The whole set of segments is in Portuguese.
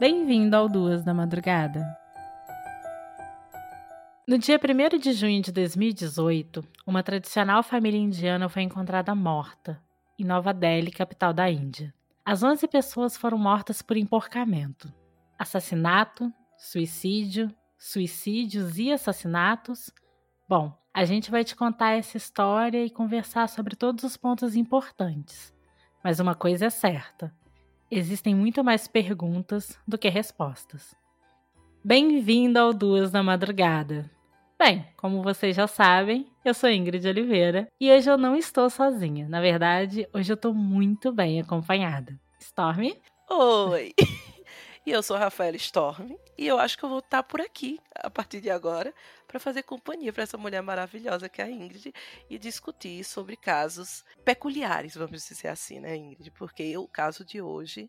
Bem-vindo ao Duas da Madrugada. No dia 1 de junho de 2018, uma tradicional família indiana foi encontrada morta em Nova Delhi, capital da Índia. As 11 pessoas foram mortas por enforcamento. Assassinato, suicídio, suicídios e assassinatos. Bom, a gente vai te contar essa história e conversar sobre todos os pontos importantes. Mas uma coisa é certa: existem muito mais perguntas do que respostas. Bem-vindo ao Duas da Madrugada. Bem, como vocês já sabem, eu sou Ingrid Oliveira e hoje eu não estou sozinha. Na verdade, hoje eu estou muito bem acompanhada. Storm? Oi! E eu sou Rafaela Storm e eu acho que eu vou estar por aqui a partir de agora para fazer companhia para essa mulher maravilhosa que é a Ingrid e discutir sobre casos peculiares, vamos dizer assim, né, Ingrid? Porque o caso de hoje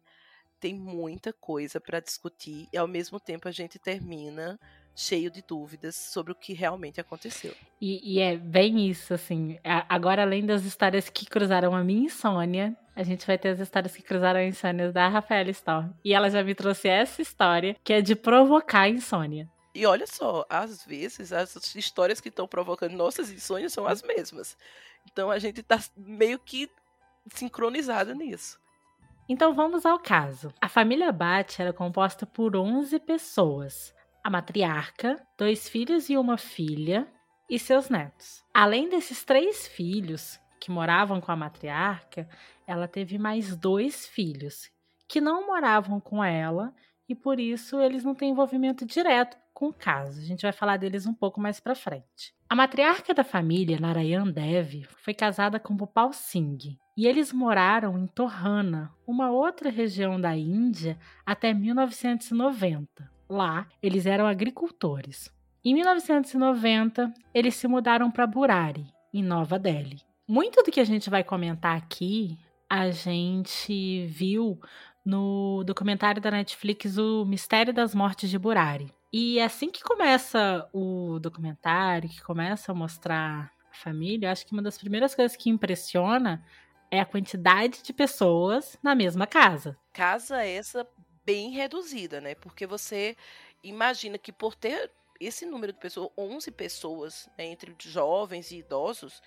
tem muita coisa para discutir e ao mesmo tempo a gente termina cheio de dúvidas sobre o que realmente aconteceu. E, e, é bem isso, assim. Agora, além das histórias que cruzaram a minha insônia, a gente vai ter as histórias que cruzaram a insônia da Rafaela Storm. E ela já me trouxe essa história, que é de provocar a insônia. E olha só, às vezes as histórias que estão provocando nossas insônias são as mesmas. Então a gente tá meio que sincronizado nisso. Então vamos ao caso. A família Bate era composta por 11 pessoas a matriarca, dois filhos e uma filha e seus netos. Além desses três filhos que moravam com a matriarca, ela teve mais dois filhos que não moravam com ela e por isso eles não têm envolvimento direto com o caso. A gente vai falar deles um pouco mais para frente. A matriarca da família, Narayan Dev, foi casada com Bhupal Singh e eles moraram em Torrana, uma outra região da Índia, até 1990. Lá, eles eram agricultores. Em 1990, eles se mudaram para Burari, em Nova Delhi. Muito do que a gente vai comentar aqui, a gente viu no documentário da Netflix O Mistério das Mortes de Burari. E assim que começa o documentário, que começa a mostrar a família, acho que uma das primeiras coisas que impressiona é a quantidade de pessoas na mesma casa. Casa essa bem reduzida, né? Porque você imagina que por ter esse número de pessoas, 11 pessoas, né, entre jovens e idosos,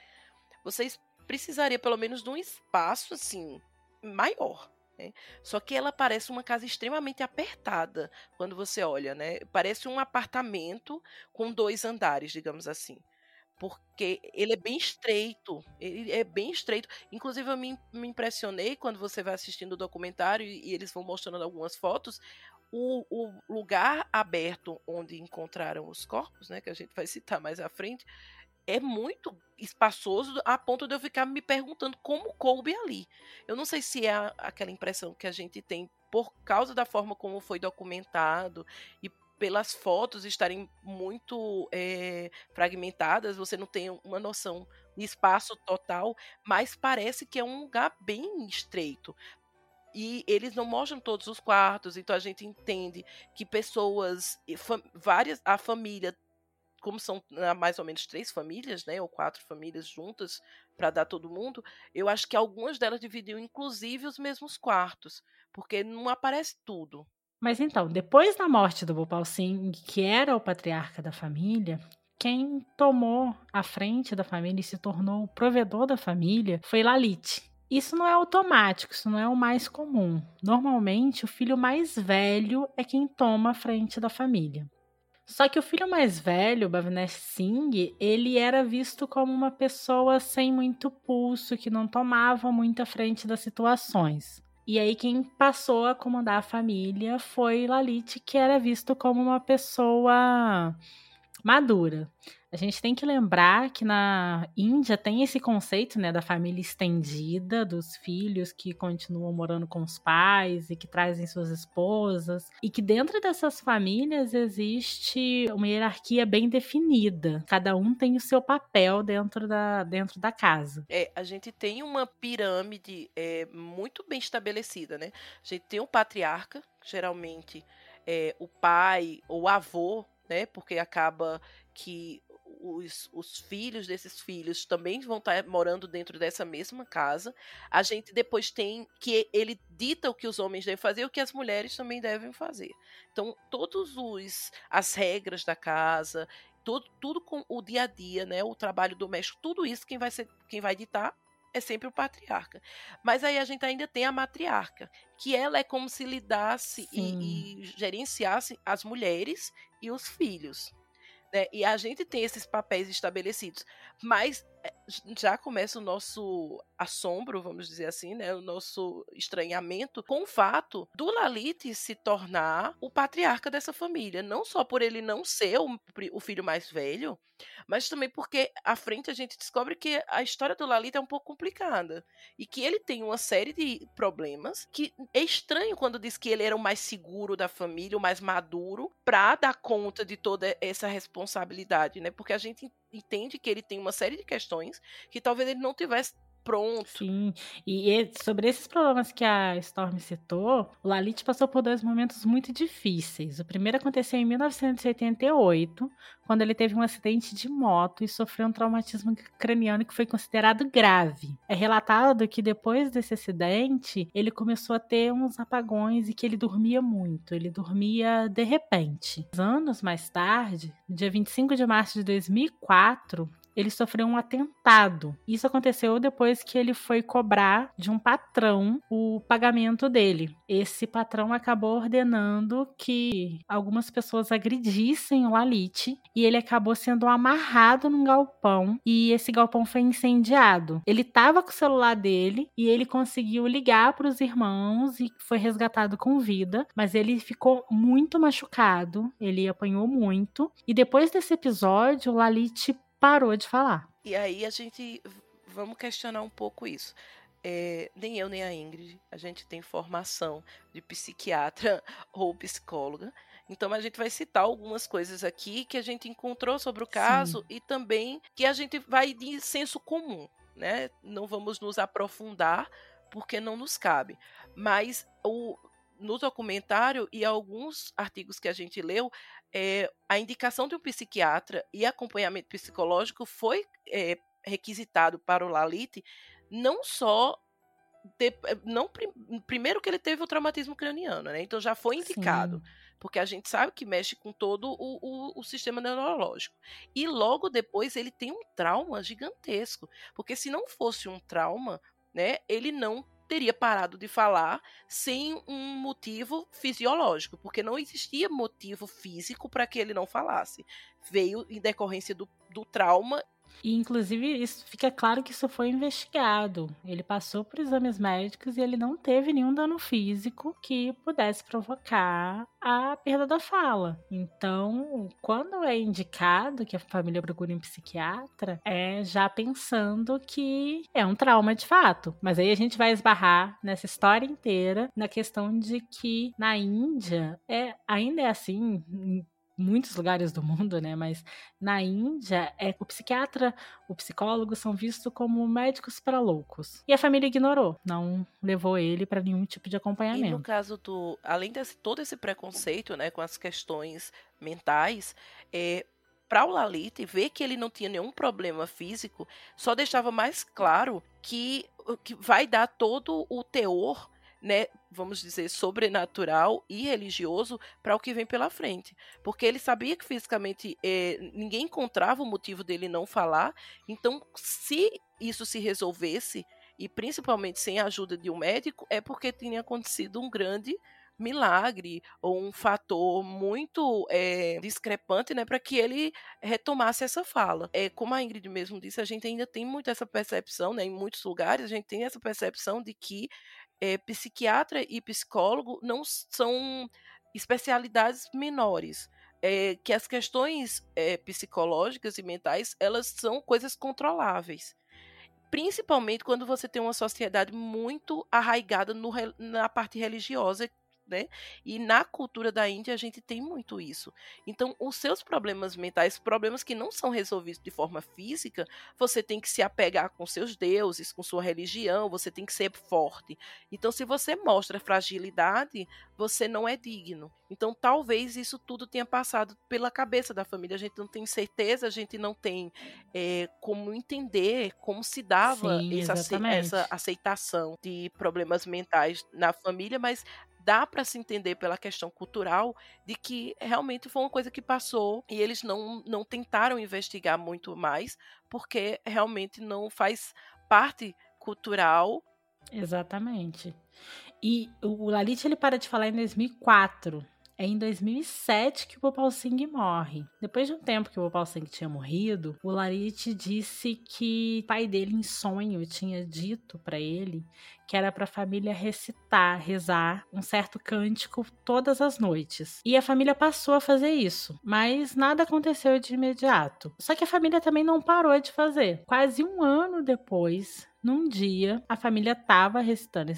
vocês precisaria pelo menos de um espaço assim maior. Né? Só que ela parece uma casa extremamente apertada quando você olha, né? Parece um apartamento com dois andares, digamos assim porque ele é bem estreito. Ele é bem estreito. Inclusive, eu me, me impressionei quando você vai assistindo o documentário e, e eles vão mostrando algumas fotos. O, o, lugar aberto onde encontraram os corpos, né, que a gente vai citar mais à frente, é muito espaçoso a ponto de eu ficar me perguntando como coube ali. Eu não sei se é aquela impressão que a gente tem por causa da forma como foi documentado e pelas fotos estarem muito é, fragmentadas, você não tem uma noção de espaço total, mas parece que é um lugar bem estreito. E eles não mostram todos os quartos, então a gente entende que pessoas, várias, a família, como são ah, mais ou menos três famílias, né, ou quatro famílias juntas para dar todo mundo, eu acho que algumas delas dividiam inclusive os mesmos quartos, porque não aparece tudo. Mas então, depois da morte do Bhopal Singh, que era o patriarca da família, quem tomou a frente da família e se tornou o provedor da família foi Lalit. Isso não é automático, isso não é o mais comum. Normalmente, o filho mais velho é quem toma a frente da família. Só que o filho mais velho, Bhavnesh Singh, ele era visto como uma pessoa sem muito pulso, que não tomava muita frente das situações. E aí quem passou a comandar a família foi Lalit, que era visto como uma pessoa madura. A gente tem que lembrar que na Índia tem esse conceito, né, da família estendida, dos filhos que continuam morando com os pais e que trazem suas esposas, e que dentro dessas famílias existe uma hierarquia bem definida. Cada um tem o seu papel dentro da, dentro da casa. É, a gente tem uma pirâmide é, muito bem estabelecida, né? A gente tem um patriarca, geralmente é, o pai ou o avô, né? Porque acaba que os, os filhos desses filhos também vão estar tá morando dentro dessa mesma casa. A gente depois tem que ele dita o que os homens devem fazer e o que as mulheres também devem fazer. Então, todos os as regras da casa, tudo, tudo com o dia a dia, né, o trabalho doméstico, tudo isso quem vai ser, quem vai ditar é sempre o patriarca. Mas aí a gente ainda tem a matriarca, que ela é como se lidasse e, e, gerenciasse as mulheres e os filhos. Né? E a gente tem esses papéis estabelecidos. Mas já começa o nosso assombro, vamos dizer assim, né, o nosso estranhamento com o fato do Lalit se tornar o patriarca dessa família, não só por ele não ser o, o filho mais velho, mas também porque à frente a gente descobre que a história do Lalit é um pouco complicada e que ele tem uma série de problemas que é estranho quando diz que ele era o mais seguro da família, o mais maduro para dar conta de toda essa responsabilidade, né? Porque a gente entende que ele tem uma série de questões que talvez ele não tivesse pronto. Sim, e sobre esses problemas que a Storm citou, o Lalit passou por dois momentos muito difíceis. O primeiro aconteceu em 1988, quando ele teve um acidente de moto e sofreu um traumatismo craniano que foi considerado grave. É relatado que depois desse acidente, ele começou a ter uns apagões e que ele dormia muito, ele dormia de repente. Anos mais tarde, no dia 25 de março de 2004, ele sofreu um atentado. Isso aconteceu depois que ele foi cobrar de um patrão o pagamento dele. Esse patrão acabou ordenando que algumas pessoas agredissem o Lalit e ele acabou sendo amarrado num galpão e esse galpão foi incendiado. Ele estava com o celular dele e ele conseguiu ligar para os irmãos e foi resgatado com vida, mas ele ficou muito machucado, ele apanhou muito. E depois desse episódio, o Lalit parou de falar. E aí a gente vamos questionar um pouco isso. É, nem eu nem a Ingrid, a gente tem formação de psiquiatra ou psicóloga. Então a gente vai citar algumas coisas aqui que a gente encontrou sobre o caso Sim. e também que a gente vai de senso comum, né? Não vamos nos aprofundar porque não nos cabe. Mas o, no documentário e alguns artigos que a gente leu, é, a indicação de um psiquiatra e acompanhamento psicológico foi é, requisitado para o Lalit, não só de, não primeiro que ele teve o traumatismo craniano, né? Então já foi indicado. Sim. Porque a gente sabe que mexe com todo o, o, o, sistema neurológico. E logo depois ele tem um trauma gigantesco. Porque se não fosse um trauma, né, ele não teria parado de falar sem um motivo fisiológico, porque não existia motivo físico para que ele não falasse. Veio em decorrência do, do trauma e, inclusive, isso fica claro que isso foi investigado. Ele passou por exames médicos e ele não teve nenhum dano físico que pudesse provocar a perda da fala. Então, quando é indicado que a família procure um psiquiatra, é já pensando que é um trauma de fato. Mas aí a gente vai esbarrar nessa história inteira na questão de que na Índia é ainda é assim muitos lugares do mundo, né? Mas na Índia, é, o psiquiatra, o psicólogo são vistos como médicos para loucos. E a família ignorou, não levou ele para nenhum tipo de acompanhamento. E no caso do, além desse todo esse preconceito, né, com as questões mentais, é, para o Lalit ver que ele não tinha nenhum problema físico, só deixava mais claro que, que vai dar todo o teor né, vamos dizer, sobrenatural e religioso para o que vem pela frente. Porque ele sabia que fisicamente eh, ninguém encontrava o motivo dele não falar. Então, se isso se resolvesse, e principalmente sem a ajuda de um médico, é porque tinha acontecido um grande milagre ou um fator muito é, discrepante, né, para que ele retomasse essa fala. É como a Ingrid mesmo disse, a gente ainda tem muito essa percepção, né, em muitos lugares a gente tem essa percepção de que é, psiquiatra e psicólogo não são especialidades menores. É, que as questões é, psicológicas e mentais elas são coisas controláveis principalmente quando você tem uma sociedade muito arraigada no, na parte religiosa né? E na cultura da Índia a gente tem muito isso. Então, os seus problemas mentais, problemas que não são resolvidos de forma física, você tem que se apegar com seus deuses, com sua religião, você tem que ser forte. Então, se você mostra fragilidade, você não é digno. Então, talvez isso tudo tenha passado pela cabeça da família. A gente não tem certeza, a gente não tem é, como entender como se dava Sim, essa, essa aceitação de problemas mentais na família, mas dá para se entender pela questão cultural de que realmente foi uma coisa que passou e eles não, não tentaram investigar muito mais, porque realmente não faz parte cultural. Exatamente. E o Lalit ele para de falar em 2004. É em 2007 que o Gopal Singh morre. Depois de um tempo que o Gopal Singh tinha morrido, o Lalit disse que o pai dele, em sonho, tinha dito para ele que era para a família recitar, rezar um certo cântico todas as noites. E a família passou a fazer isso, mas nada aconteceu de imediato. Só que a família também não parou de fazer. Quase um ano depois, num dia, a família estava recitando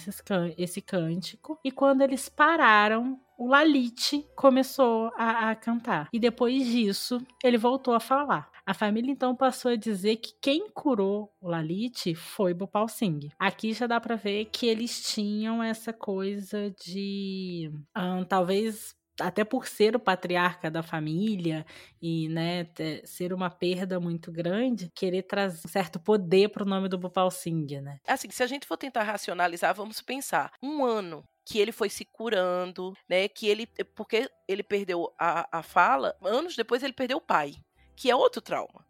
esse cântico e quando eles pararam, o Lalite começou a, a, cantar. E depois disso, ele voltou a falar. A família então passou a dizer que quem curou o Lalite foi Bhopal Singh. Aqui já dá para ver que eles tinham essa coisa de um, talvez até por ser o patriarca da família e né, ser uma perda muito grande, querer trazer um certo poder para o nome do Bhopal Singh, né? Assim, se a gente for tentar racionalizar, vamos pensar, um ano que ele foi se curando, né, que ele, porque ele perdeu a, a fala, anos depois ele perdeu o pai, que é outro trauma.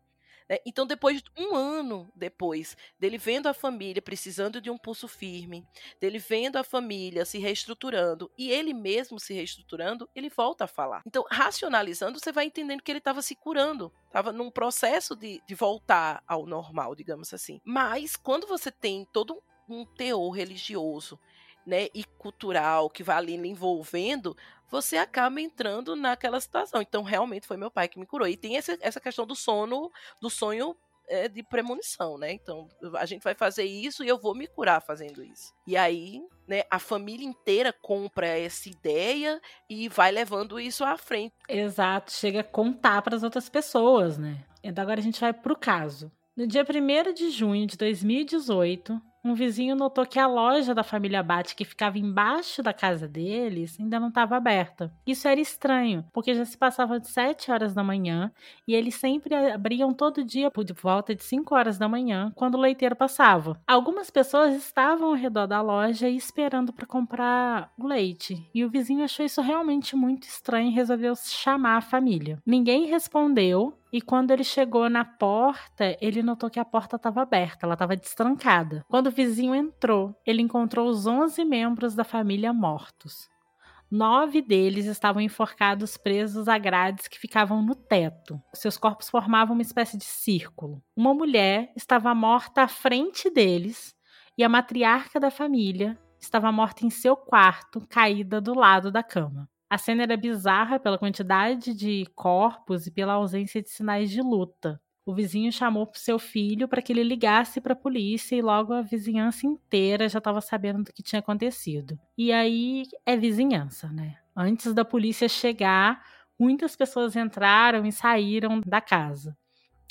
Né? Então, depois um ano depois dele vendo a família precisando de um pulso firme, dele vendo a família se reestruturando e ele mesmo se reestruturando, ele volta a falar. Então, racionalizando, você vai entendendo que ele estava se curando, estava num processo de, de voltar ao normal, digamos assim. Mas, quando você tem todo um teor religioso né, e cultural que vai ali envolvendo, você acaba entrando naquela situação. Então, realmente foi meu pai que me curou. E tem essa, essa questão do sono, do sonho é, de premonição, né? Então, a gente vai fazer isso e eu vou me curar fazendo isso. E aí, né, a família inteira compra essa ideia e vai levando isso à frente. Exato, chega a contar para as outras pessoas, né? Então agora a gente vai pro caso. No dia 1 de junho de 2018, um vizinho notou que a loja da família Bate, que ficava embaixo da casa deles, ainda não estava aberta. Isso era estranho, porque já se passava de 7 horas da manhã e eles sempre abriam todo dia por volta de 5 horas da manhã, quando o leiteiro passava. Algumas pessoas estavam ao redor da loja esperando para comprar o leite, e o vizinho achou isso realmente muito estranho e resolveu chamar a família. Ninguém respondeu, e quando ele chegou na porta, ele notou que a porta estava aberta, ela estava destrancada. Quando o vizinho entrou, ele encontrou os 11 membros da família mortos. Nove deles estavam enforcados presos a grades que ficavam no teto. Seus corpos formavam uma espécie de círculo. Uma mulher estava morta à frente deles e a matriarca da família estava morta em seu quarto, caída do lado da cama. A cena era bizarra pela quantidade de corpos e pela ausência de sinais de luta. O vizinho chamou seu filho para que ele ligasse para a polícia e logo a vizinhança inteira já estava sabendo do que tinha acontecido. E aí é vizinhança, né? Antes da polícia chegar, muitas pessoas entraram e saíram da casa.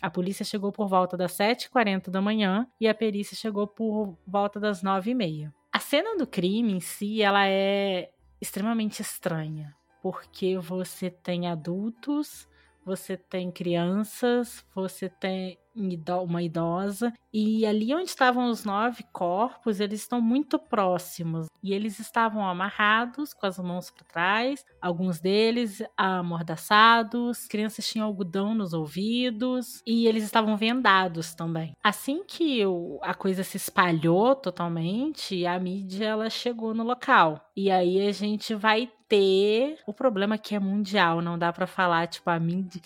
A polícia chegou por volta das 7h40 da manhã e a perícia chegou por volta das 9h30. A cena do crime em si, ela é extremamente estranha, porque você tem adultos, você tem crianças, você tem uma idosa. E ali onde estavam os nove corpos, eles estão muito próximos. E eles estavam amarrados com as mãos para trás, alguns deles amordaçados, crianças tinham algodão nos ouvidos e eles estavam vendados também. Assim que a coisa se espalhou totalmente, a mídia ela chegou no local. E aí a gente vai ter o problema que é mundial, não dá para falar tipo a mídia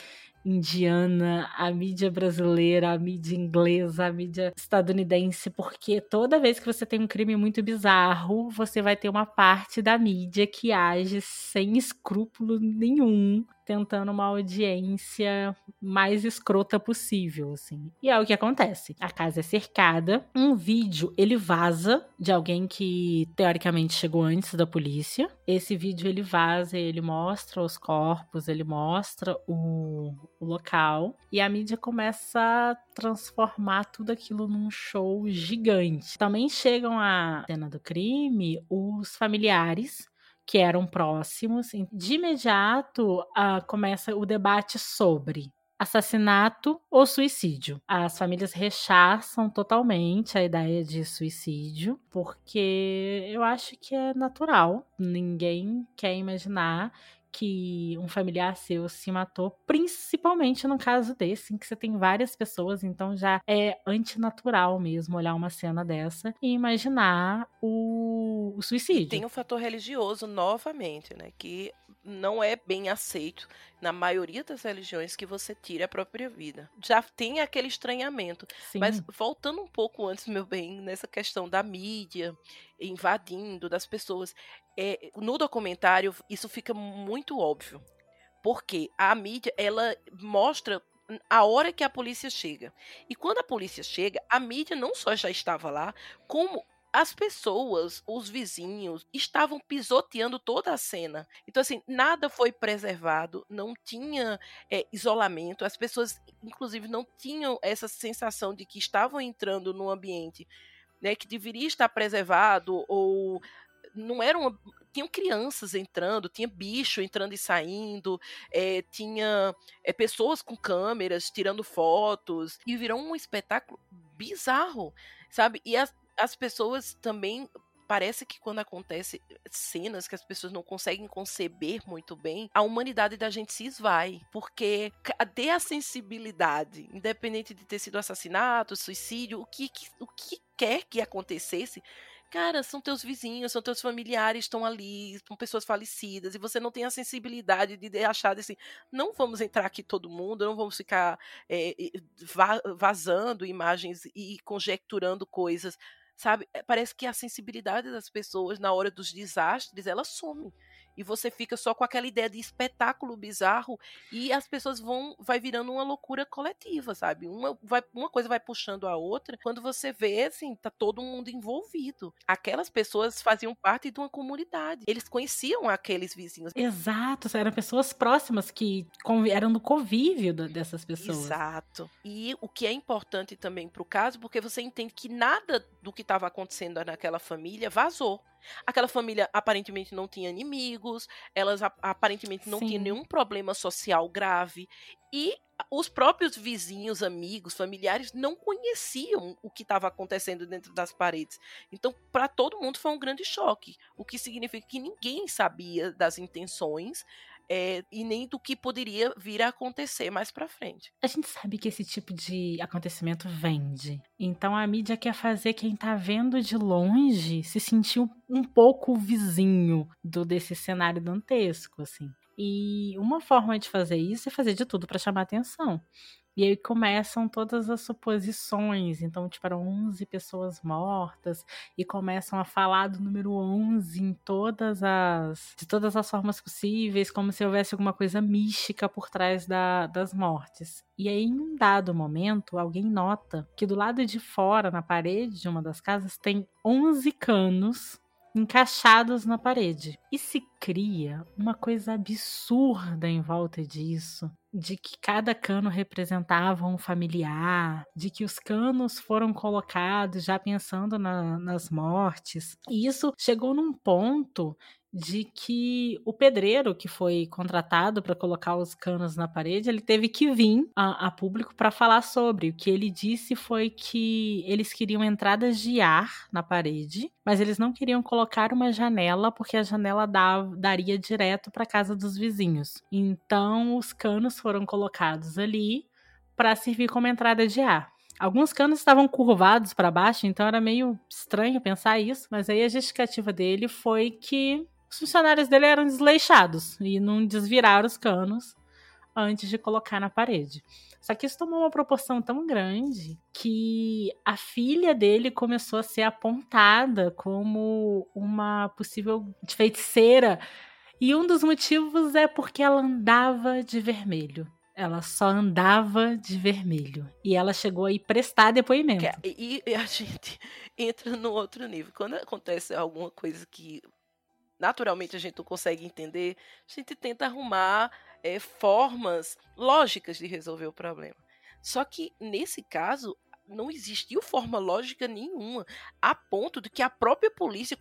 indiana, a mídia brasileira, a mídia inglesa, a mídia estadunidense, porque toda vez que você tem um crime muito bizarro, você vai ter uma parte da mídia que age sem escrúpulo nenhum tentando uma audiência mais escrota possível, assim. E é o que acontece. A casa é cercada, um vídeo ele vaza de alguém que teoricamente chegou antes da polícia. Esse vídeo ele vaza, ele mostra os corpos, ele mostra o, o local e a mídia começa a transformar tudo aquilo num show gigante. Também chegam à cena do crime os familiares que eram próximos. De imediato, uh, começa o debate sobre assassinato ou suicídio. As famílias rechaçam totalmente a ideia de suicídio, porque eu acho que é natural. Ninguém quer imaginar que um familiar seu se matou, principalmente no caso desse, em que você tem várias pessoas, então já é antinatural mesmo olhar uma cena dessa e imaginar o, o suicídio. Tem o fator religioso novamente, né? Que não é bem aceito na maioria das religiões que você tire a própria vida. Já tem aquele estranhamento. Sim. Mas voltando um pouco antes, meu bem, nessa questão da mídia invadindo das pessoas, é, no documentário isso fica muito óbvio. Porque a mídia, ela mostra a hora que a polícia chega. E quando a polícia chega, a mídia não só já estava lá, como as pessoas, os vizinhos, estavam pisoteando toda a cena. Então, assim, nada foi preservado, não tinha é, isolamento, as pessoas, inclusive, não tinham essa sensação de que estavam entrando num ambiente né, que deveria estar preservado ou não eram tinham crianças entrando, tinha bicho entrando e saindo, é, tinha é, pessoas com câmeras tirando fotos e virou um espetáculo bizarro, sabe? E as, as pessoas também parece que quando acontece cenas que as pessoas não conseguem conceber muito bem, a humanidade da gente se esvai. Porque cadê a sensibilidade? Independente de ter sido assassinato, suicídio, o que, o que quer que acontecesse, Cara, são teus vizinhos, são teus familiares, estão ali, são pessoas falecidas, e você não tem a sensibilidade de achar assim, não vamos entrar aqui todo mundo, não vamos ficar é, vazando imagens e conjecturando coisas, sabe? Eh, parece que a sensibilidade das pessoas na hora dos desastres, ela some e você fica só com aquela ideia de espetáculo bizarro e as pessoas vão vai virando uma loucura coletiva, sabe? Uma, vai, uma coisa vai puxando a outra. Quando você vê, assim, tá todo mundo envolvido. Aquelas pessoas faziam parte de uma comunidade. Eles conheciam aqueles vizinhos. Exato, eram pessoas próximas que eram do convívio dessas pessoas. Exato. E o que é importante também pro caso, porque você entende que nada do que estava acontecendo naquela família vazou. Aquela família aparentemente não tinha inimigos, elas aparentemente não Sim. tinham nenhum problema social grave. E os próprios vizinhos, amigos, familiares não conheciam o que estava acontecendo dentro das paredes. Então, para todo mundo foi um grande choque, o que significa que ninguém sabia das intenções é, e nem do que poderia vir a acontecer mais para frente. A gente sabe que esse tipo de acontecimento vende. Então a mídia quer fazer quem tá vendo de longe se sentir um pouco vizinho do desse cenário dantesco, assim. E uma forma de fazer isso é fazer de tudo para chamar atenção. E aí começam todas as suposições. Então, tipo, eram 11 pessoas mortas e começam a falar do número 11 em todas as de todas as formas possíveis, como se houvesse alguma coisa mística por trás da, das mortes. E aí, em um dado momento, alguém nota que do lado de fora, na parede de uma das casas, tem 11 canos encaixados na parede. E se cria uma coisa absurda em volta disso, de que cada cano representava um familiar, de que os canos foram colocados já pensando na, nas mortes. E isso chegou num ponto de que o pedreiro que foi contratado para colocar os canos na parede, ele teve que vir a, a público para falar sobre. O que ele disse foi que eles queriam entradas de ar na parede, mas eles não queriam colocar uma janela porque a janela dava, daria direto para casa dos vizinhos. Então os canos foram colocados ali para servir como entrada de ar. Alguns canos estavam curvados para baixo, então era meio estranho pensar isso, mas aí a justificativa dele foi que os funcionários dele eram desleixados e não desviraram os canos antes de colocar na parede. Só que isso tomou uma proporção tão grande que a filha dele começou a ser apontada como uma possível feiticeira E um dos motivos é porque ela andava de vermelho. Ela só andava de vermelho. E ela chegou a ir prestar depoimento. E, e a gente entra no outro nível. Quando acontece alguma coisa que naturalmente a gente não consegue entender, a gente tenta arrumar é, formas lógicas de resolver o problema. Só que nesse caso não existiu forma lógica nenhuma, a ponto de que a própria polícia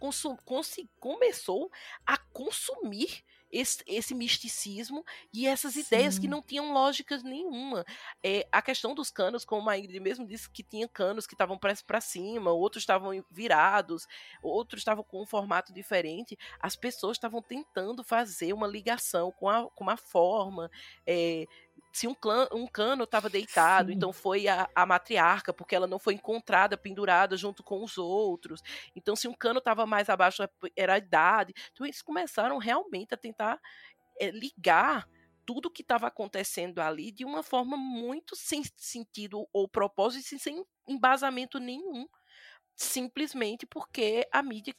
começou a consumir esse, esse, misticismo e essas Sim. ideias que não tinham lógicas nenhuma. É, a questão dos canos, como a Ingrid mesmo disse, que tinha canos que estavam para cima, outros estavam virados, outros estavam com um formato diferente. As pessoas estavam tentando fazer uma ligação com a, com a forma. É, se um, clã, um cano estava deitado, Sim. então foi a, a, matriarca, porque ela não foi encontrada pendurada junto com os outros. Então, se um cano estava mais abaixo, era a idade. Então, eles começaram realmente a tentar é, ligar tudo o que estava acontecendo ali de uma forma muito sem sentido ou propósito, sem embasamento nenhum. Simplesmente porque a mídia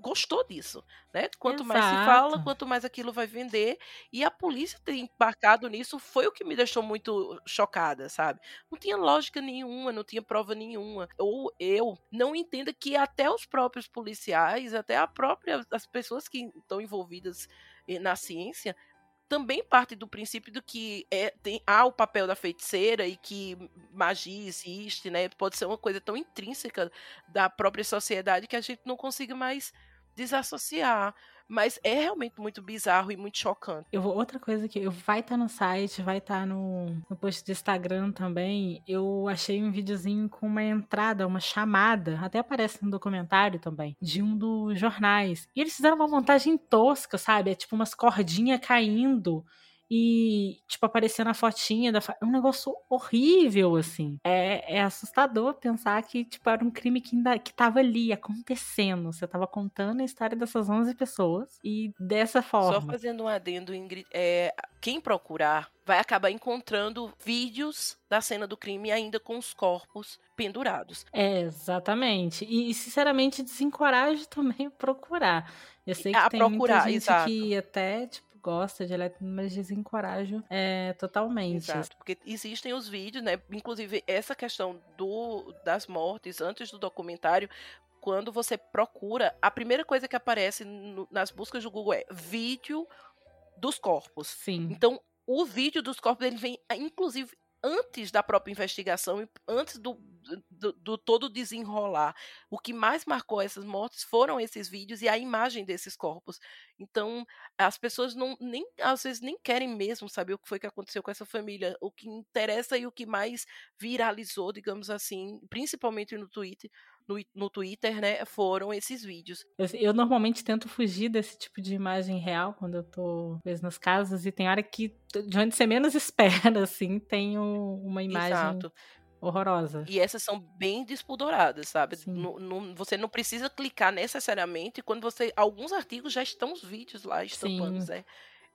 gostou disso, né? Quanto Exato. mais se fala, quanto mais aquilo vai vender. E a polícia ter embarcado nisso foi o que me deixou muito chocada, sabe? Não tinha lógica nenhuma, não tinha prova nenhuma. Ou eu não entenda que até os próprios policiais, até a própria as pessoas que estão envolvidas eh, na ciência também parte do princípio do que é, tem, há o papel da feiticeira e que magia existe, né? Pode ser uma coisa tão intrínseca da própria sociedade que a gente não consiga mais desassociar. Mas é realmente muito bizarro e muito chocante. Eu vou, outra coisa que eu, vai estar tá no site, vai estar tá no, no post do Instagram também. Eu achei um videozinho com uma entrada, uma chamada, até aparece no documentário também, de um dos jornais. E eles fizeram uma montagem tosca, sabe? É tipo umas cordinhas caindo e, tipo, aparecendo a fotinha da. É um negócio horrível, assim. É, é assustador pensar que, tipo, era um crime que ainda que tava ali, acontecendo. Você tava contando a história dessas 11 pessoas e dessa forma. Só fazendo um adendo, Ingrid, é, quem procurar vai acabar encontrando vídeos da cena do crime ainda com os corpos pendurados. É, exatamente. E, sinceramente, desencorajo também procurar. Eu sei que a tem procurar, muita gente exato. que até, tipo, gosta de elétrico, mas desencorajo é, totalmente. Exato, porque existem os vídeos, né? Inclusive, essa questão do, das mortes antes do documentário quando você procura, a primeira coisa que aparece no, nas buscas do Google é vídeo dos corpos. Sim. Então, o vídeo dos corpos ele vem, inclusive, antes da própria investigação, antes do, do, do, todo desenrolar. O que mais marcou essas mortes foram esses vídeos e a imagem desses corpos. Então, as pessoas não nem às vezes nem querem mesmo saber o que foi que aconteceu com essa família. O que interessa e o que mais viralizou, digamos assim, principalmente no Twitter, no, no Twitter, né, foram esses vídeos. Eu, eu, normalmente tento fugir desse tipo de imagem real quando eu tô vezes, nas casas e tem hora que de onde você menos espera, assim, tem uma imagem Exato horrorosa. E essas são bem despudoradas, sabe? No, no, você não precisa clicar necessariamente quando você. Alguns artigos já estão os vídeos lá estampados. É,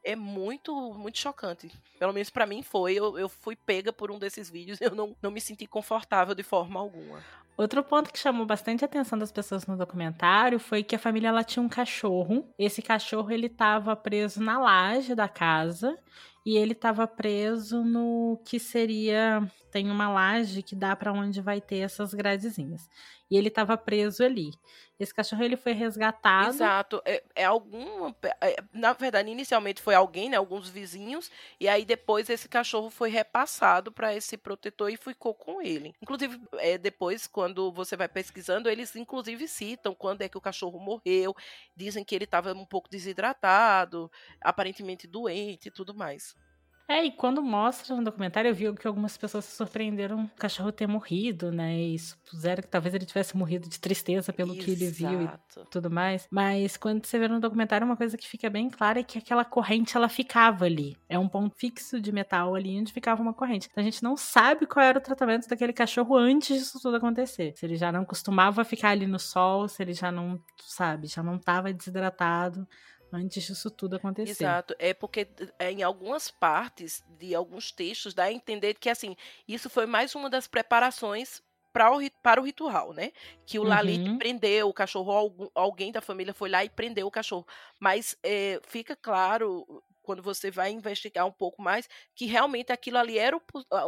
é muito, muito chocante. Pelo menos para mim foi. Eu, eu fui pega por um desses vídeos e eu não, não me senti confortável de forma alguma. Outro ponto que chamou bastante a atenção das pessoas no documentário foi que a família ela tinha um cachorro. Esse cachorro ele estava preso na laje da casa e ele estava preso no que seria tem uma laje que dá para onde vai ter essas gradezinhas. E ele estava preso ali. Esse cachorro ele foi resgatado. Exato. É, é algum. É, na verdade, inicialmente foi alguém, né? Alguns vizinhos. E aí depois esse cachorro foi repassado para esse protetor e ficou com ele. Inclusive, é, depois, quando você vai pesquisando, eles inclusive citam quando é que o cachorro morreu. Dizem que ele estava um pouco desidratado, aparentemente doente e tudo mais. É, e quando mostra no documentário, eu vi que algumas pessoas se surpreenderam o cachorro ter morrido, né? E supuseram que talvez ele tivesse morrido de tristeza pelo Exato. que ele viu e tudo mais. Mas quando você vê no documentário, uma coisa que fica bem clara é que aquela corrente, ela ficava ali. É um ponto fixo de metal ali onde ficava uma corrente. Então a gente não sabe qual era o tratamento daquele cachorro antes disso tudo acontecer. Se ele já não costumava ficar ali no sol, se ele já não, sabe, já não estava desidratado antes disso tudo acontecer. Exato. É porque é, em algumas partes de alguns textos dá a entender que assim, isso foi mais uma das preparações para o, para o ritual, né? Que o Lalit Uhum. prendeu o cachorro, algum- alguém da família foi lá e prendeu o cachorro. Mas é, fica claro, quando você vai investigar um pouco mais, que realmente aquilo ali era o,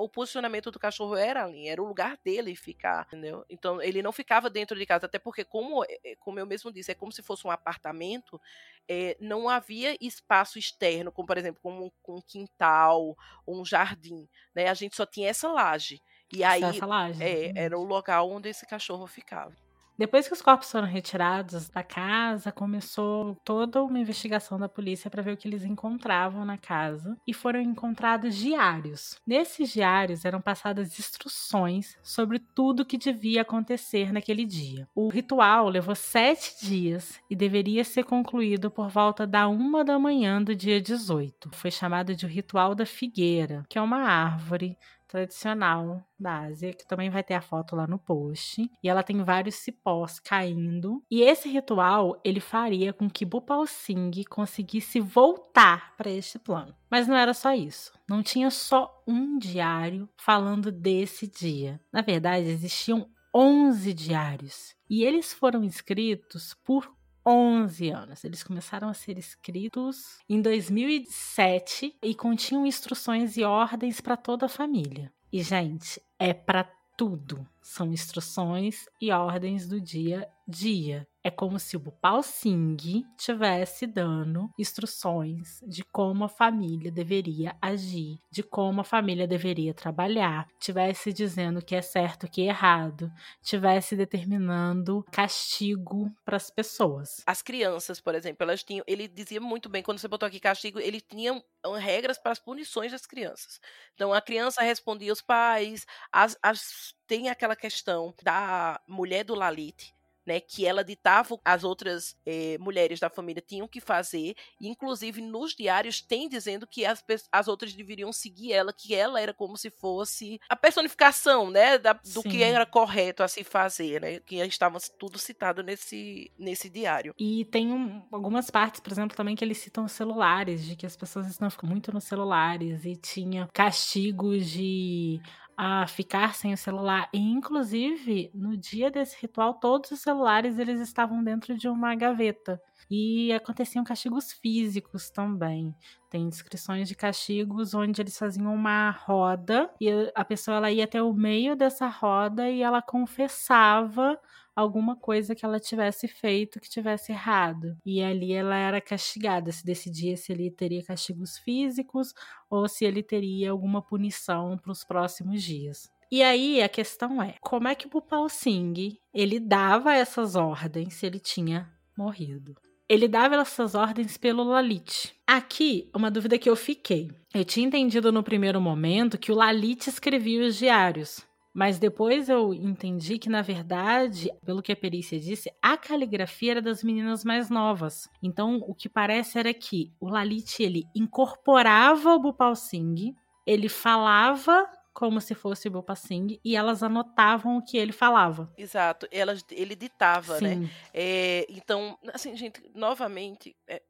o posicionamento do cachorro era ali, era o lugar dele ficar, entendeu? Então ele não ficava dentro de casa, até porque, como, é, é, como eu mesmo disse, é como se fosse um apartamento, é, não havia espaço externo, como por exemplo, como um, um quintal ou um jardim, né? A gente só tinha essa laje. E aí, Essa laje, é, era o local onde esse cachorro ficava. Depois que os corpos foram retirados da casa, começou toda uma investigação da polícia para ver o que eles encontravam na casa e foram encontrados diários. Nesses diários eram passadas instruções sobre tudo que devia acontecer naquele dia. O ritual levou sete dias e deveria ser concluído por volta da uma da manhã do dia 18. Foi chamado de o ritual da figueira, que é uma árvore tradicional da Ásia, que também vai ter a foto lá no post. E ela tem vários cipós caindo. E esse ritual, ele faria com que Bhupal Singh conseguisse voltar para este plano. Mas não era só isso. Não tinha só um diário falando desse dia. Na verdade, existiam 11 diários. E eles foram escritos por 11 anos. Eles começaram a ser escritos em 2007 e continham instruções e ordens para toda a família. E, gente, é para tudo. São instruções e ordens do dia a dia. É como se o Bhupal Singh tivesse dando instruções de como a família deveria agir, de como a família deveria trabalhar, tivesse dizendo o que é certo o que é errado, tivesse determinando castigo para as pessoas. As crianças, por exemplo, elas tinham. Ele dizia muito bem, quando você botou aqui castigo, ele tinha regras para as punições das crianças. Então, a criança respondia aos pais, as, as- tem aquela questão da mulher do Lalit. Né, que ela ditava que as outras eh, mulheres da família tinham que fazer, inclusive nos diários tem dizendo que as, as outras deveriam seguir ela, que ela era como se fosse a personificação, né, da- do que Sim. era correto a se fazer, né, que estava tudo citado nesse, nesse diário. E tem um- algumas partes, por exemplo, também que eles citam os celulares, de que as pessoas estão ficando muito nos celulares e tinha castigos de a ficar sem o celular. E, inclusive, no dia desse ritual, todos os celulares eles estavam dentro de uma gaveta. E aconteciam castigos físicos também. Tem descrições de castigos onde eles faziam uma roda e a pessoa ela ia até o meio dessa roda e ela confessava alguma coisa que ela tivesse feito que tivesse errado. E ali ela era castigada, se decidia se ele teria castigos físicos ou se ele teria alguma punição para os próximos dias. E aí a questão é, como é que o Bhupal Singh, ele dava essas ordens se ele tinha morrido? Ele dava essas ordens pelo Lalit. Aqui, uma dúvida que eu fiquei. Eu tinha entendido no primeiro momento que o Lalit escrevia os diários. Mas depois eu entendi que, na verdade, pelo que a perícia disse, a caligrafia era das meninas mais novas. Então, o que parece era que o Lalit ele incorporava o Bhupal Singh, ele falava como se fosse o Bhupal Singh e elas anotavam o que ele falava. Exato, elas, ele ditava, né? Sim, É, então, assim, gente, novamente, é,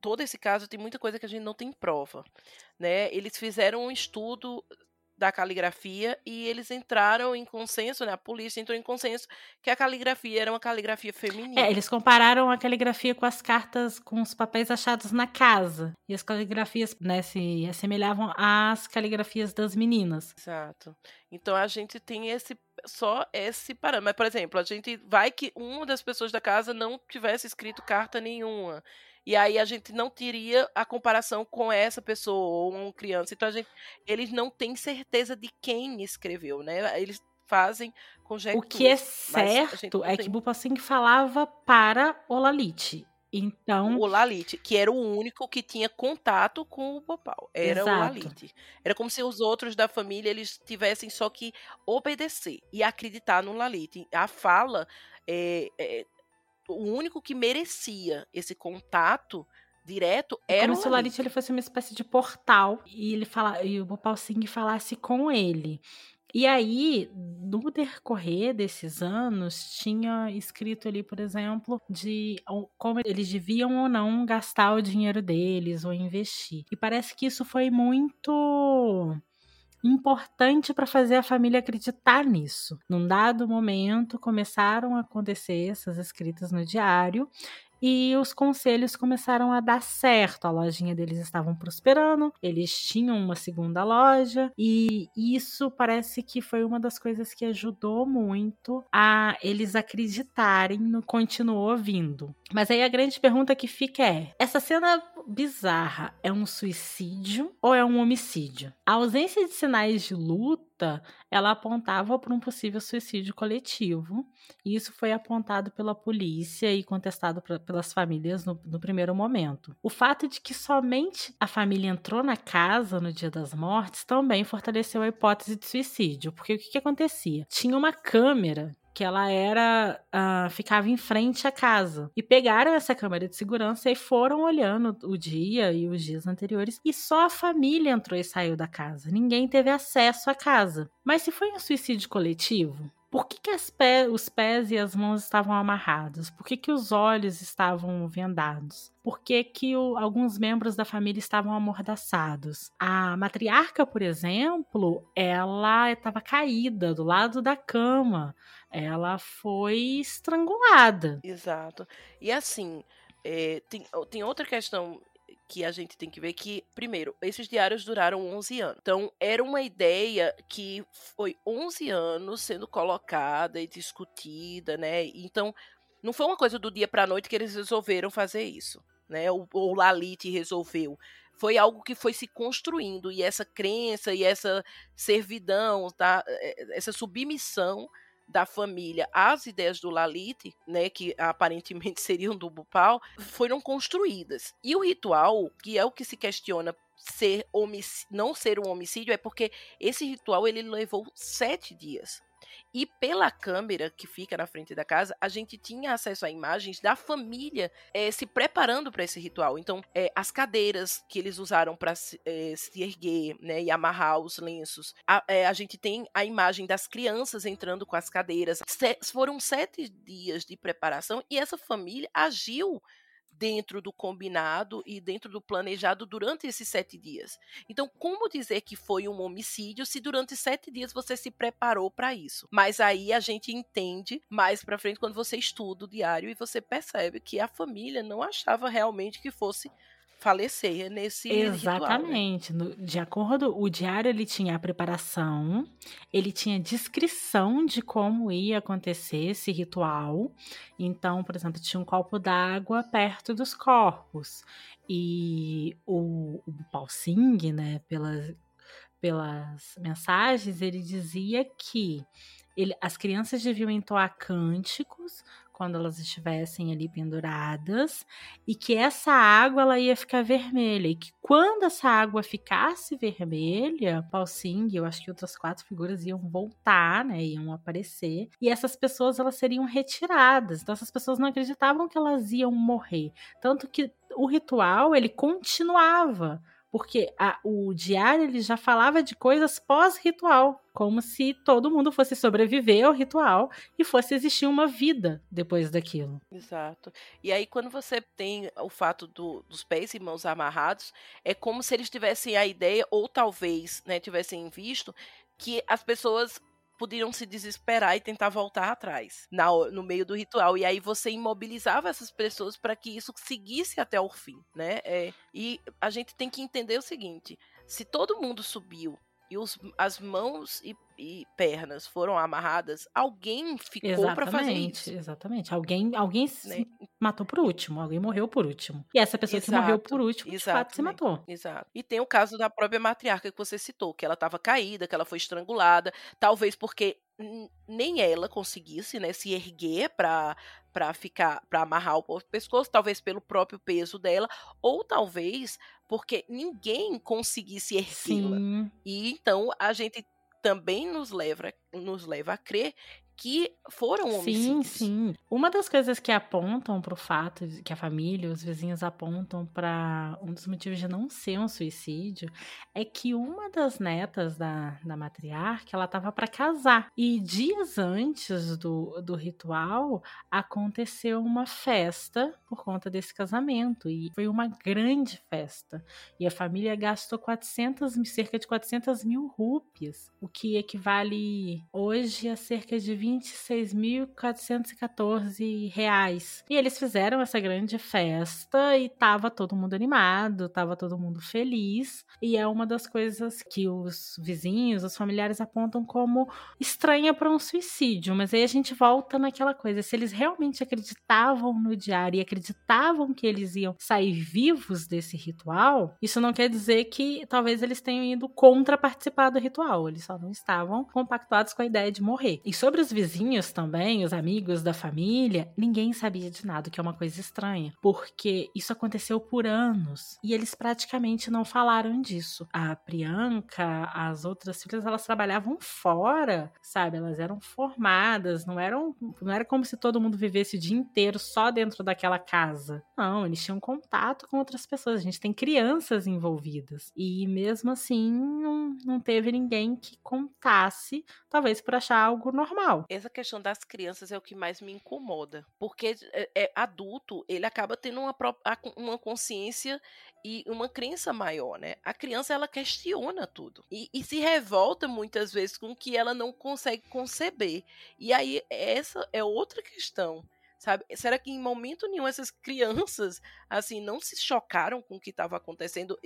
todo esse caso tem muita coisa que a gente não tem prova, né? Eles fizeram um estudo da caligrafia e eles entraram em consenso, né? A polícia entrou em consenso que a caligrafia era uma caligrafia feminina. É, eles compararam a caligrafia com as cartas, com os papéis achados na casa. E as caligrafias, né, se assemelhavam às caligrafias das meninas. Exato. Então a gente tem esse só esse parâmetro. Mas, por exemplo, a gente vai que uma das pessoas da casa não tivesse escrito carta nenhuma. E aí a gente não teria a comparação com essa pessoa ou uma criança. Então a gente, eles não têm certeza de quem escreveu, né? Eles fazem conjecturas. O que é certo é tem. que Bupasing falava para o Lalit. Então, o Lalit, que era o único que tinha contato com o Bopal. Era Exato. o Lalit. Era como se os outros da família eles tivessem só que obedecer e acreditar no Lalit. A fala é, é, o único que merecia esse contato direto é era como o se o Lalit ele fosse uma espécie de portal e ele fala, e o Bopal Singh falasse com ele. E aí, no decorrer desses anos, tinha escrito ali, por exemplo, de como eles deviam ou não gastar o dinheiro deles ou investir. E parece que isso foi muito importante para fazer a família acreditar nisso. Num dado momento, começaram a acontecer essas escritas no diário e os conselhos começaram a dar certo. A lojinha deles estavam prosperando, eles tinham uma segunda loja e isso parece que foi uma das coisas que ajudou muito a eles acreditarem no continuou vindo. Mas aí a grande pergunta que fica é: essa cena bizarra é um suicídio ou é um homicídio? A ausência de sinais de luta, ela apontava para um possível suicídio coletivo, e isso foi apontado pela polícia e contestado pra, pelas famílias no, no primeiro momento. O fato de que somente a família entrou na casa no dia das mortes também fortaleceu a hipótese de suicídio, porque o que, que acontecia? Tinha uma câmera que ela era uh, ficava em frente à casa e pegaram essa câmera de segurança e foram olhando o dia e os dias anteriores e só a família entrou e saiu da casa. Ninguém teve acesso à casa. Mas se foi um suicídio coletivo, por que, que pé, os pés e as mãos estavam amarrados? Por que, que os olhos estavam vendados? Por que, que o, alguns membros da família estavam amordaçados? A matriarca, por exemplo, ela estava caída do lado da cama ela foi estrangulada. Exato. E assim, é, tem, tem outra questão que a gente tem que ver que, primeiro, esses diários duraram 11 anos. Então, era uma ideia que foi 11 anos sendo colocada e discutida, né? Então, não foi uma coisa do dia para noite que eles resolveram fazer isso, né? Ou, ou Lalite resolveu. Foi algo que foi se construindo e essa crença e essa servidão, tá? É, essa submissão da família às ideias do Lalite, né, que aparentemente seriam do Bupal, foram construídas. E o ritual, que é o que se questiona ser não ser um homicídio, é porque esse ritual ele levou sete dias. E pela câmera que fica na frente da casa, a gente tinha acesso a imagens da família é, se preparando para esse ritual. Então, é, as cadeiras que eles usaram para se, é, se, erguer né, e amarrar os lenços. A, a, gente tem a imagem das crianças entrando com as cadeiras. Se, foram sete dias de preparação e essa família agiu dentro do combinado e dentro do planejado durante esses sete dias. Então, como dizer que foi um homicídio se durante sete dias você se preparou para isso? Mas aí a gente entende mais para frente quando você estuda o diário e você percebe que a família não achava realmente que fosse falecer nesse Exatamente. Ritual, né? de acordo, o diário ele tinha a preparação, ele tinha descrição de como ia acontecer esse ritual. Então, por exemplo, tinha um copo d'água perto dos corpos. E o, o Pausing, né, pelas, pelas mensagens, ele dizia que ele, as crianças deviam entoar cânticos quando elas estivessem ali penduradas e que essa água ela ia ficar vermelha e que quando essa água ficasse vermelha, Paul Singh, eu acho que outras quatro figuras iam voltar, né, iam aparecer e essas pessoas elas seriam retiradas. Então essas pessoas não acreditavam que elas iam morrer, tanto que o ritual ele continuava porque a, o diário ele já falava de coisas pós-ritual, como se todo mundo fosse sobreviver ao ritual e fosse existir uma vida depois daquilo. Exato. E aí, quando você tem o fato do, dos pés e mãos amarrados, é como se eles tivessem a ideia, ou talvez né, tivessem visto, que as pessoas poderiam se desesperar e tentar voltar atrás na, no meio do ritual. E aí você imobilizava essas pessoas para que isso seguisse até o fim, né? É, e a gente tem que entender o seguinte: se todo mundo subiu e os, as mãos e, e, pernas foram amarradas, alguém ficou para fazer isso. Exatamente. Alguém, alguém né? matou por último, alguém morreu por último. E essa pessoa Exato, que morreu por último, de fato, se matou. Exato. E tem o caso da própria matriarca que você citou, que ela estava caída, que ela foi estrangulada, talvez porque nem ela conseguisse, né, se erguer para para ficar para amarrar o pescoço, talvez pelo próprio peso dela, ou talvez porque ninguém conseguisse erguê-la. E então a gente também nos leva nos leva a crer que foram homicídios. Sim, sim. Uma das coisas que apontam para o fato que a família, os vizinhos apontam para um dos motivos de não ser um suicídio é que uma das netas da, da matriarca, ela estava para casar. E dias antes do, do ritual, aconteceu uma festa por conta desse casamento. E foi uma grande festa. E a família gastou 400, cerca de 400 mil rúpias, o que equivale hoje a cerca de 26.414 reais. E eles fizeram essa grande festa e tava todo mundo animado, tava todo mundo feliz. E é uma das coisas que os vizinhos, os familiares apontam como estranha para um suicídio. Mas aí a gente volta naquela coisa: se eles realmente acreditavam no diário e acreditavam que eles iam sair vivos desse ritual, isso não quer dizer que talvez eles tenham ido contra participar do ritual. Eles só não estavam compactuados com a ideia de morrer. E sobre os vizinhos também, os amigos da família, ninguém sabia de nada, que é uma coisa estranha, porque isso aconteceu por anos e eles praticamente não falaram disso. A Priyanka, as outras filhas, elas trabalhavam fora, sabe? Elas eram formadas, não eram, não era como se todo mundo vivesse o dia inteiro só dentro daquela casa. Não, eles tinham contato com outras pessoas. A gente tem crianças envolvidas e mesmo assim não, não teve ninguém que contasse, talvez por achar algo normal. Essa questão das crianças é o que mais me incomoda, porque é, é adulto, ele acaba tendo uma, uma consciência e uma crença maior, né? A criança ela questiona tudo e, e, se revolta muitas vezes com o que ela não consegue conceber. E aí essa é outra questão. Sabe? Será que em momento nenhum essas crianças assim não se chocaram com o que estava acontecendo?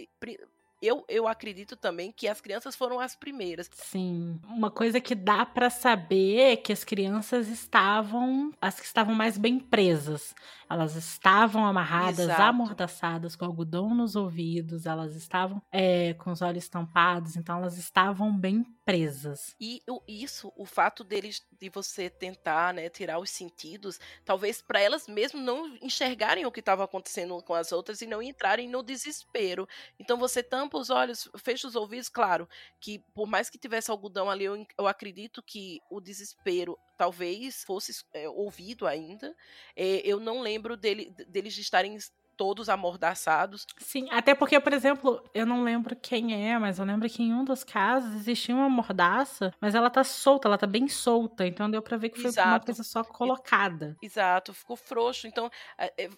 Eu, eu acredito também que as crianças foram as primeiras. Sim. Uma coisa que dá para saber é que as crianças estavam, as que estavam mais bem presas. Elas estavam amarradas, Exato. amordaçadas, com algodão nos ouvidos, elas estavam é, com os olhos tampados, então elas estavam bem presas. E isso, o fato deles de você tentar, né, tirar os sentidos, talvez para elas mesmo não enxergarem o que estava acontecendo com as outras e não entrarem no desespero. Então você tampa os olhos, fecha os ouvidos, claro, que por mais que tivesse algodão ali, eu, eu acredito que o desespero talvez fosse é, ouvido ainda. É, eu não lembro dele, deles estarem todos amordaçados. Sim, até porque, por exemplo, eu não lembro quem é, mas eu lembro que em um dos casos existia uma mordaça, mas ela tá solta, ela tá bem solta, então deu para ver que foi Exato. uma coisa só colocada. Exato, ficou frouxo. Então, é,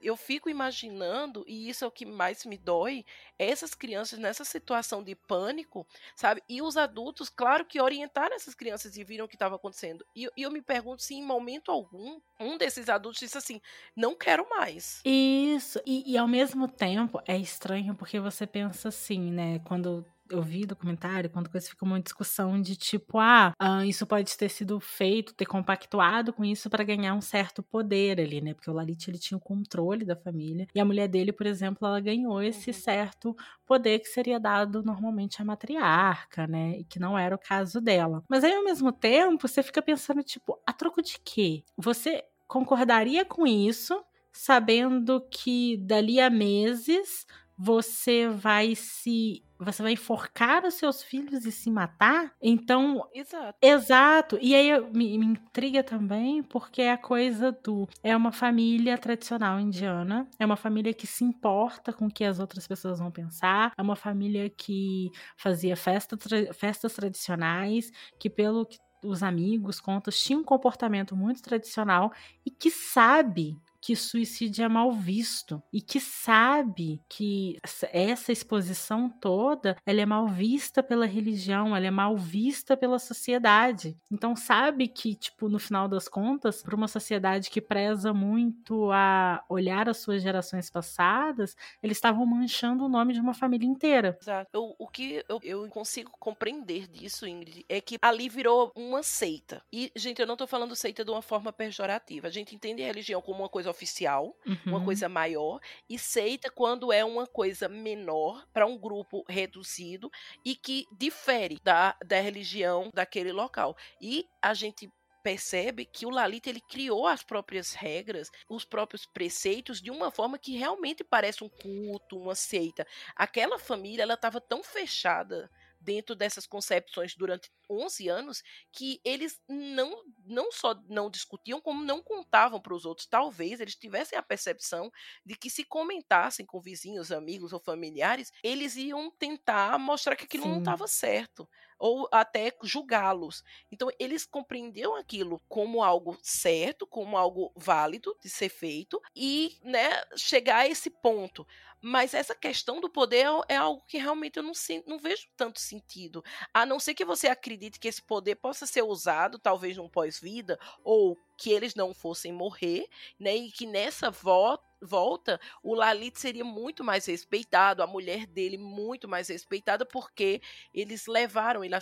eu fico imaginando, e isso é o que mais me dói, essas crianças nessa situação de pânico, sabe? E os adultos, claro que orientaram essas crianças e viram o que estava acontecendo. E, e, eu me pergunto se em momento algum, um desses adultos disse assim: não quero mais. Isso, e, e ao mesmo tempo é estranho porque você pensa assim, né? Quando eu vi documentário, quando coisa fica uma discussão de tipo, ah, ah, isso pode ter sido feito, ter compactuado com isso para ganhar um certo poder ali, né? Porque o Lalit ele tinha o controle da família e a mulher dele, por exemplo, ela ganhou esse uhum. certo poder que seria dado normalmente à matriarca, né? E que não era o caso dela. Mas aí ao mesmo tempo, você fica pensando tipo, a troco de quê? Você concordaria com isso? Sabendo que dali a meses você vai se você vai enforcar os seus filhos e se matar? Então. Exato. Exato. E aí me, me intriga também, porque é a coisa do. É uma família tradicional indiana, é uma família que se importa com o que as outras pessoas vão pensar, é uma família que fazia festa, tra, festas tradicionais, que pelo que os amigos contam, tinha um comportamento muito tradicional e que sabe que suicídio é mal visto e que sabe que essa exposição toda ela é mal vista pela religião, ela é mal vista pela sociedade. Então sabe que tipo no final das contas, para uma sociedade que preza muito a olhar as suas gerações passadas, eles estavam manchando o nome de uma família inteira. Exato. Eu, o que eu, eu consigo compreender disso, Ingrid, é que ali virou uma seita. E gente, eu não tô falando seita de uma forma pejorativa. A gente entende a religião como uma coisa oficial, uhum. uma coisa maior, e seita quando é uma coisa menor para um grupo reduzido e que difere da, da religião daquele local. E a gente percebe que o Lalita ele criou as próprias regras, os próprios preceitos de uma forma que realmente parece um culto, uma seita. Aquela família ela estava tão fechada dentro dessas concepções durante 11 anos que eles não, não só não discutiam, como não contavam para os outros. Talvez eles tivessem a percepção de que se comentassem com vizinhos, amigos ou familiares, eles iam tentar mostrar que aquilo Sim. não estava certo ou até julgá-los. Então, eles compreendiam aquilo como algo certo, como algo válido de ser feito e né, chegar a esse ponto. Mas essa questão do poder é, é algo que realmente eu não, não vejo tanto sentido. A não ser que você acredite que esse poder possa ser usado, talvez num pós-vida, ou que eles não fossem morrer, né? E que nessa volta volta, o Lalit seria muito mais respeitado, a mulher dele muito mais respeitada, porque eles levaram ele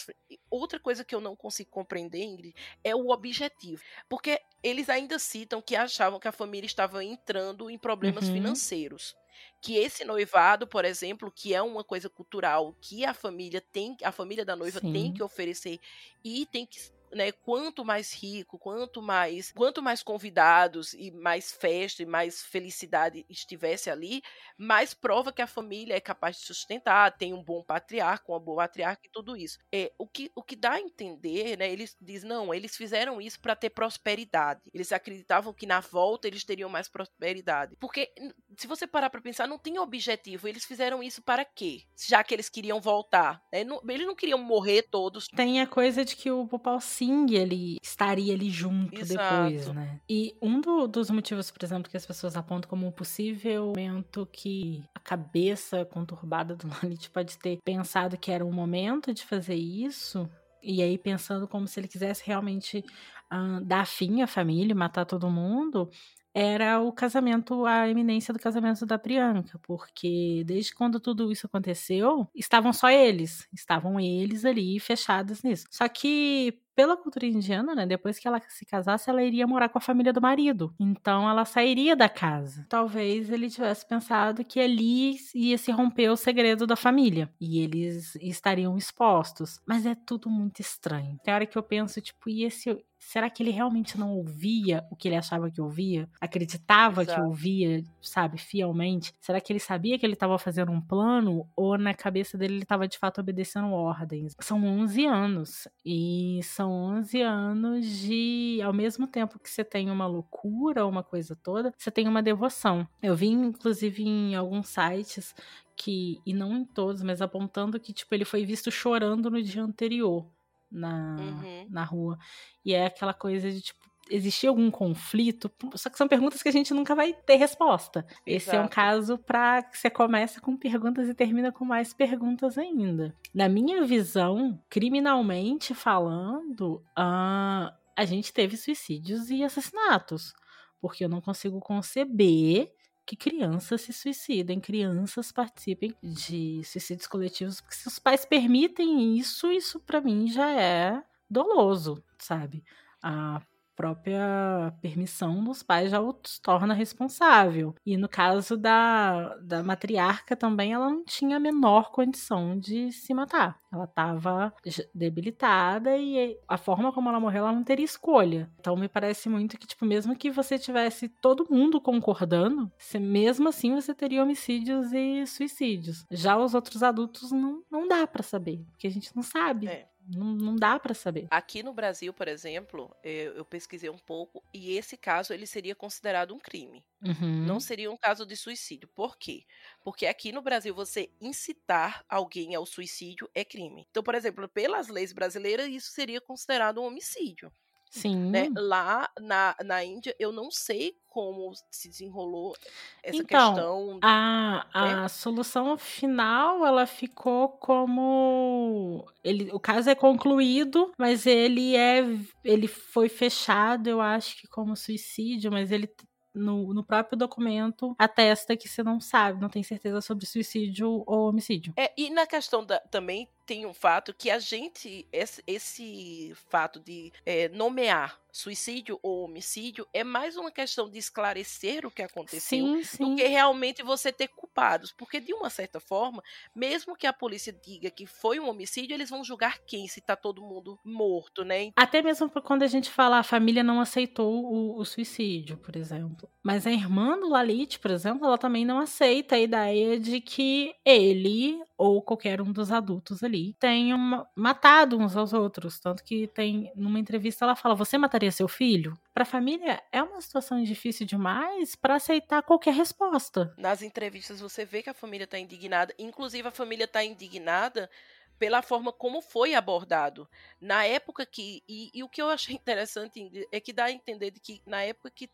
Outra coisa que eu não consigo compreender, Ingrid, é o objetivo. Porque eles ainda citam que achavam que a família estava entrando em problemas uhum. financeiros que esse noivado, por exemplo, que é uma coisa cultural, que a família tem, a família da noiva Sim. tem que oferecer e tem que né, quanto mais rico, quanto mais, quanto mais convidados e mais festa e mais felicidade estivesse ali, mais prova que a família é capaz de sustentar, tem um bom patriarca, uma boa matriarca e tudo isso. É, o, que, o que dá a entender, né, eles dizem, não, eles fizeram isso para ter prosperidade. Eles acreditavam que na volta eles teriam mais prosperidade. Porque, se você parar para pensar, não tem objetivo. Eles fizeram isso para quê? Já que eles queriam voltar. Né? Não, eles não queriam morrer todos. Tem a coisa de que o Popal Singh, ele estaria ali junto Exato. depois, né? E um do, dos motivos, por exemplo, que as pessoas apontam como um possível momento que a cabeça conturbada do Lalit pode ter pensado que era o momento de fazer isso, e aí pensando como se ele quisesse realmente uh, dar fim à família, matar todo mundo, era o casamento, a eminência do casamento da Priyanka, porque desde quando tudo isso aconteceu, estavam só eles, estavam eles ali fechados nisso. Só que pela cultura indiana, né, depois que ela se casasse, ela iria morar com a família do marido. Então ela sairia da casa. Talvez ele tivesse pensado que ali ia se romper o segredo da família e eles estariam expostos. Mas é tudo muito estranho. Tem hora que eu penso, tipo, e esse Será que ele realmente não ouvia o que ele achava que ouvia? Acreditava Exato. que ouvia, sabe, fielmente? Será que ele sabia que ele estava fazendo um plano ou na cabeça dele ele estava de fato obedecendo ordens? São 11 anos e são 11 anos de, ao mesmo tempo que você tem uma loucura, uma coisa toda, você tem uma devoção. Eu vi inclusive em alguns sites que, e não em todos, mas apontando que tipo ele foi visto chorando no dia anterior na, uhum. na rua. E é aquela coisa de tipo, existia algum conflito? Só que são perguntas que a gente nunca vai ter resposta. Exato. Esse é um caso para que você começa com perguntas e termina com mais perguntas ainda. Na minha visão, criminalmente falando, uh, a gente teve suicídios e assassinatos. Porque eu não consigo conceber que crianças se suicidem, crianças participem de suicídios coletivos, porque se os pais permitem isso, isso para mim já é doloso, sabe? A própria permissão dos pais já os torna responsável. E no caso da, da matriarca também, ela não tinha a menor condição de se matar. Ela estava debilitada e a forma como ela morreu, ela não teria escolha. Então me parece muito que, tipo, mesmo que você tivesse todo mundo concordando, se, mesmo assim você teria homicídios e suicídios. Já os outros adultos não, não dá para saber, porque a gente não sabe. É. Não, não dá para saber. Aqui no Brasil, por exemplo, eu, eu, pesquisei um pouco e esse caso ele seria considerado um crime. Uhum. Não seria um caso de suicídio. Por quê? Porque aqui no Brasil você incitar alguém ao suicídio é crime. Então, por exemplo, pelas leis brasileiras isso seria considerado um homicídio. Sim. Né? Lá na, na Índia, eu não sei como se desenrolou essa então, questão. A, a né? solução final ela ficou como ele, o caso é concluído, mas ele é ele foi fechado, eu acho que como suicídio, mas ele no, no próprio documento atesta que você não sabe, não tem certeza sobre suicídio ou homicídio. É, e na questão da, também tem um fato que a gente, esse, esse fato de é, nomear suicídio ou homicídio é mais uma questão de esclarecer o que aconteceu sim, sim. do que realmente você ter culpados. Porque, de uma certa forma, mesmo que a polícia diga que foi um homicídio, eles vão julgar quem se tá todo mundo morto, né? Até mesmo quando a gente fala a família não aceitou o, o suicídio, por exemplo. Mas a irmã do Lalit, por exemplo, ela também não aceita a ideia de que ele ou qualquer um dos adultos ali tenham matado uns aos outros. Tanto que tem, numa entrevista, ela fala: Você mataria seu filho? Para a família é uma situação difícil demais para aceitar qualquer resposta. Nas entrevistas você vê que a família está indignada, inclusive a família está indignada pela forma como foi abordado. Na época que. E, e, o que eu achei interessante é que dá a entender de que na época que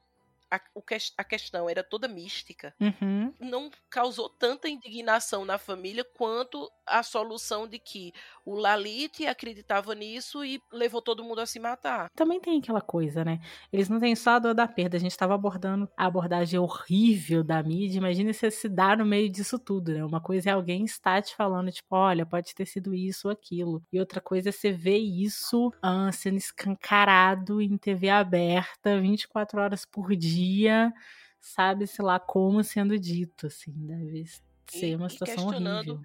a, a questão era toda mística, uhum. não causou tanta indignação na família quanto a solução de que o Lalite acreditava nisso e levou todo mundo a se matar. Também tem aquela coisa, né? Eles não têm só a dor da perda. A gente estava abordando a abordagem horrível da mídia. Imagina você se dar no meio disso tudo, né? Uma coisa é alguém estar te falando, tipo, olha, pode ter sido isso ou aquilo. E outra coisa é você ver isso ah, sendo escancarado em TV aberta 24 horas por dia, sabe-se lá como sendo dito, assim. Deve ser e, uma situação horrível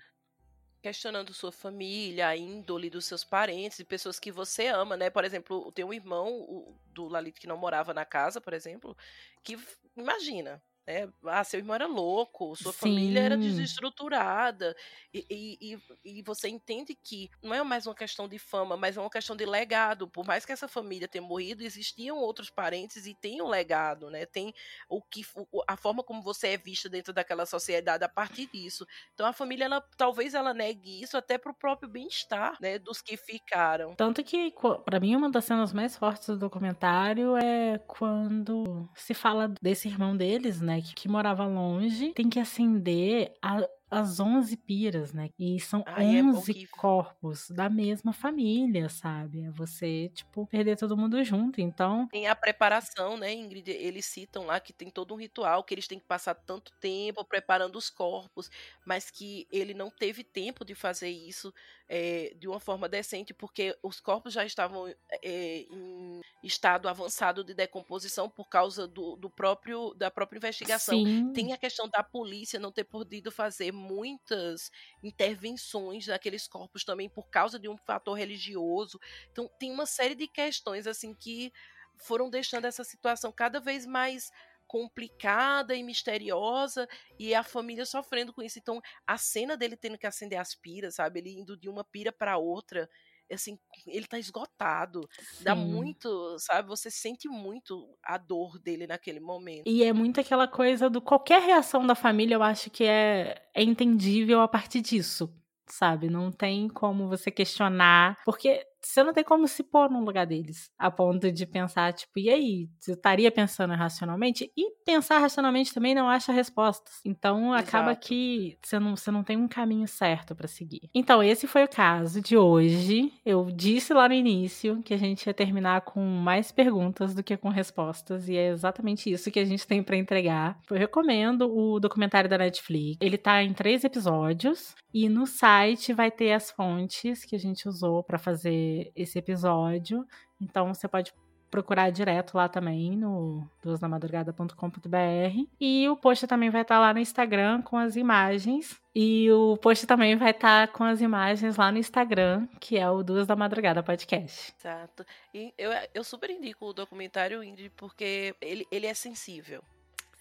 questionando sua família, a índole dos seus parentes e pessoas que você ama, né? Por exemplo, tem um irmão o, do Lalito que não morava na casa, por exemplo, que imagina, né? Ah, seu irmão era louco, sua Sim. família era desestruturada. E, e, e, você entende que não é mais uma questão de fama, mas é uma questão de legado. Por mais que essa família tenha morrido, existiam outros parentes e tem um legado, né? Tem o que a forma como você é vista dentro daquela sociedade a partir disso. Então a família, ela, talvez ela negue isso até pro próprio bem-estar, né? Dos que ficaram. Tanto que, para mim, uma das cenas mais fortes do documentário é quando se fala desse irmão deles, né? Que, morava longe, tem que acender a, as 11 piras, né? E são Ai, 11 é corpos da mesma família, sabe? É você, tipo, perder todo mundo junto. Então. Tem a preparação, né, Ingrid? Eles citam lá que tem todo um ritual, que eles têm que passar tanto tempo preparando os corpos, mas que ele não teve tempo de fazer isso é, de uma forma decente, porque os corpos já estavam é, em estado avançado de decomposição por causa do, do próprio da própria investigação. Sim. Tem a questão da polícia não ter podido fazer muitas intervenções naqueles corpos também por causa de um fator religioso. Então tem uma série de questões assim que foram deixando essa situação cada vez mais complicada e misteriosa e a família sofrendo com isso. Então, a cena dele tendo que acender as piras, sabe? Ele indo de uma pira para outra, assim, ele tá esgotado. Sim. Dá muito, sabe? Você sente muito a dor dele naquele momento. E é muito aquela coisa do qualquer reação da família, eu acho que é, é entendível a partir disso, sabe? Não tem como você questionar, porque você não tem como se pôr no lugar deles, a ponto de pensar, tipo, e aí? Você estaria pensando racionalmente? E pensar racionalmente também não acha respostas. Então acaba Exato. que você não, você não tem um caminho certo para seguir. Então, esse foi o caso de hoje. Eu disse lá no início que a gente ia terminar com mais perguntas do que com respostas, e é exatamente isso que a gente tem para entregar. Eu recomendo o documentário da Netflix. Ele tá em três episódios, e no site vai ter as fontes que a gente usou para fazer esse episódio. Então você pode procurar direto lá também no duasnamadrugada.com.br e o post também vai estar lá no Instagram com as imagens e o post também vai estar com as imagens lá no Instagram, que é o Duas da Madrugada Podcast. Exato. E eu, eu super indico o documentário Indy porque ele, ele é sensível.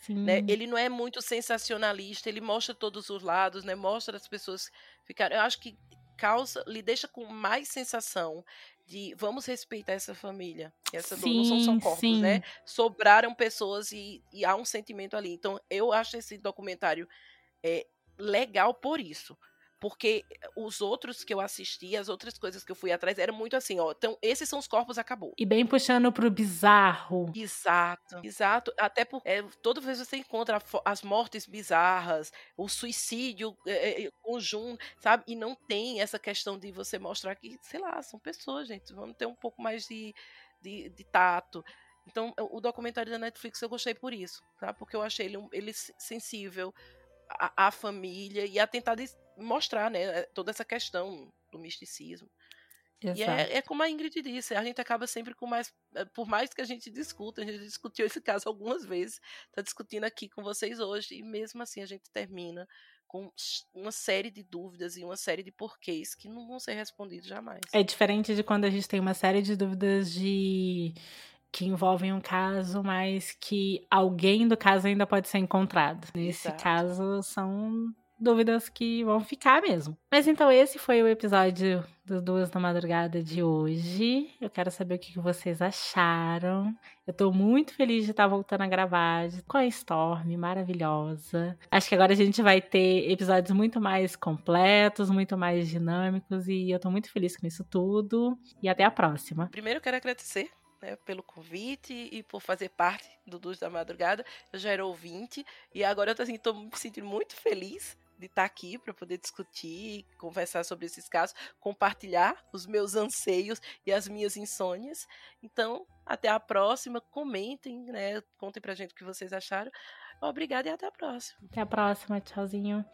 Né? Ele não é muito sensacionalista, ele mostra todos os lados, né? Mostra as pessoas ficarem. Eu acho que causa, lhe deixa com mais sensação de vamos respeitar essa família. Essa sim, não são só corpos, sim. né? Sobraram pessoas e, e, há um sentimento ali. Então, eu acho esse documentário é, legal por isso. Porque os outros que eu assisti, as outras coisas que eu fui atrás, eram muito assim, ó. Então, esses são os corpos, acabou. E bem puxando pro bizarro. Exato, exato. Até porque é, toda vez você encontra as mortes bizarras, o suicídio é, é, conjunto, sabe? E não tem essa questão de você mostrar que, sei lá, são pessoas, gente. Vamos ter um pouco mais de, de, de tato. Então, o documentário da Netflix eu gostei por isso, tá? Porque eu achei ele, ele sensível à, à família e a tentar mostrar, né, eh, toda essa questão do misticismo. Exato. E é, é, como a Ingrid disse, a gente acaba sempre com mais. Eh, por mais que a gente discuta, a gente discutiu esse caso algumas vezes, está discutindo aqui com vocês hoje, e mesmo assim a gente termina com uma série de dúvidas e uma série de porquês que não vão ser respondidos jamais. É diferente de quando a gente tem uma série de dúvidas de que envolvem um caso, mas que alguém do caso ainda pode ser encontrado. Nesse Exato. caso, são dúvidas que vão ficar mesmo. Mas então esse foi o episódio dos Duas da Madrugada de hoje. Eu quero saber o que vocês acharam. Eu tô muito feliz de estar voltando a gravar com a Storm, maravilhosa. Acho que agora a gente vai ter episódios muito mais completos, muito mais dinâmicos e eu tô muito feliz com isso tudo. E até a próxima. Primeiro eu quero agradecer né, pelo convite e por fazer parte do Duas da Madrugada. Eu já era ouvinte e agora eu tô, assim, me sentindo muito feliz de estar tá aqui para poder discutir, conversar sobre esses casos, compartilhar os meus anseios e as minhas insônias. Então, até a próxima, comentem, né? Contem pra gente o que vocês acharam. Obrigada e até a próxima. Até a próxima, tchauzinho.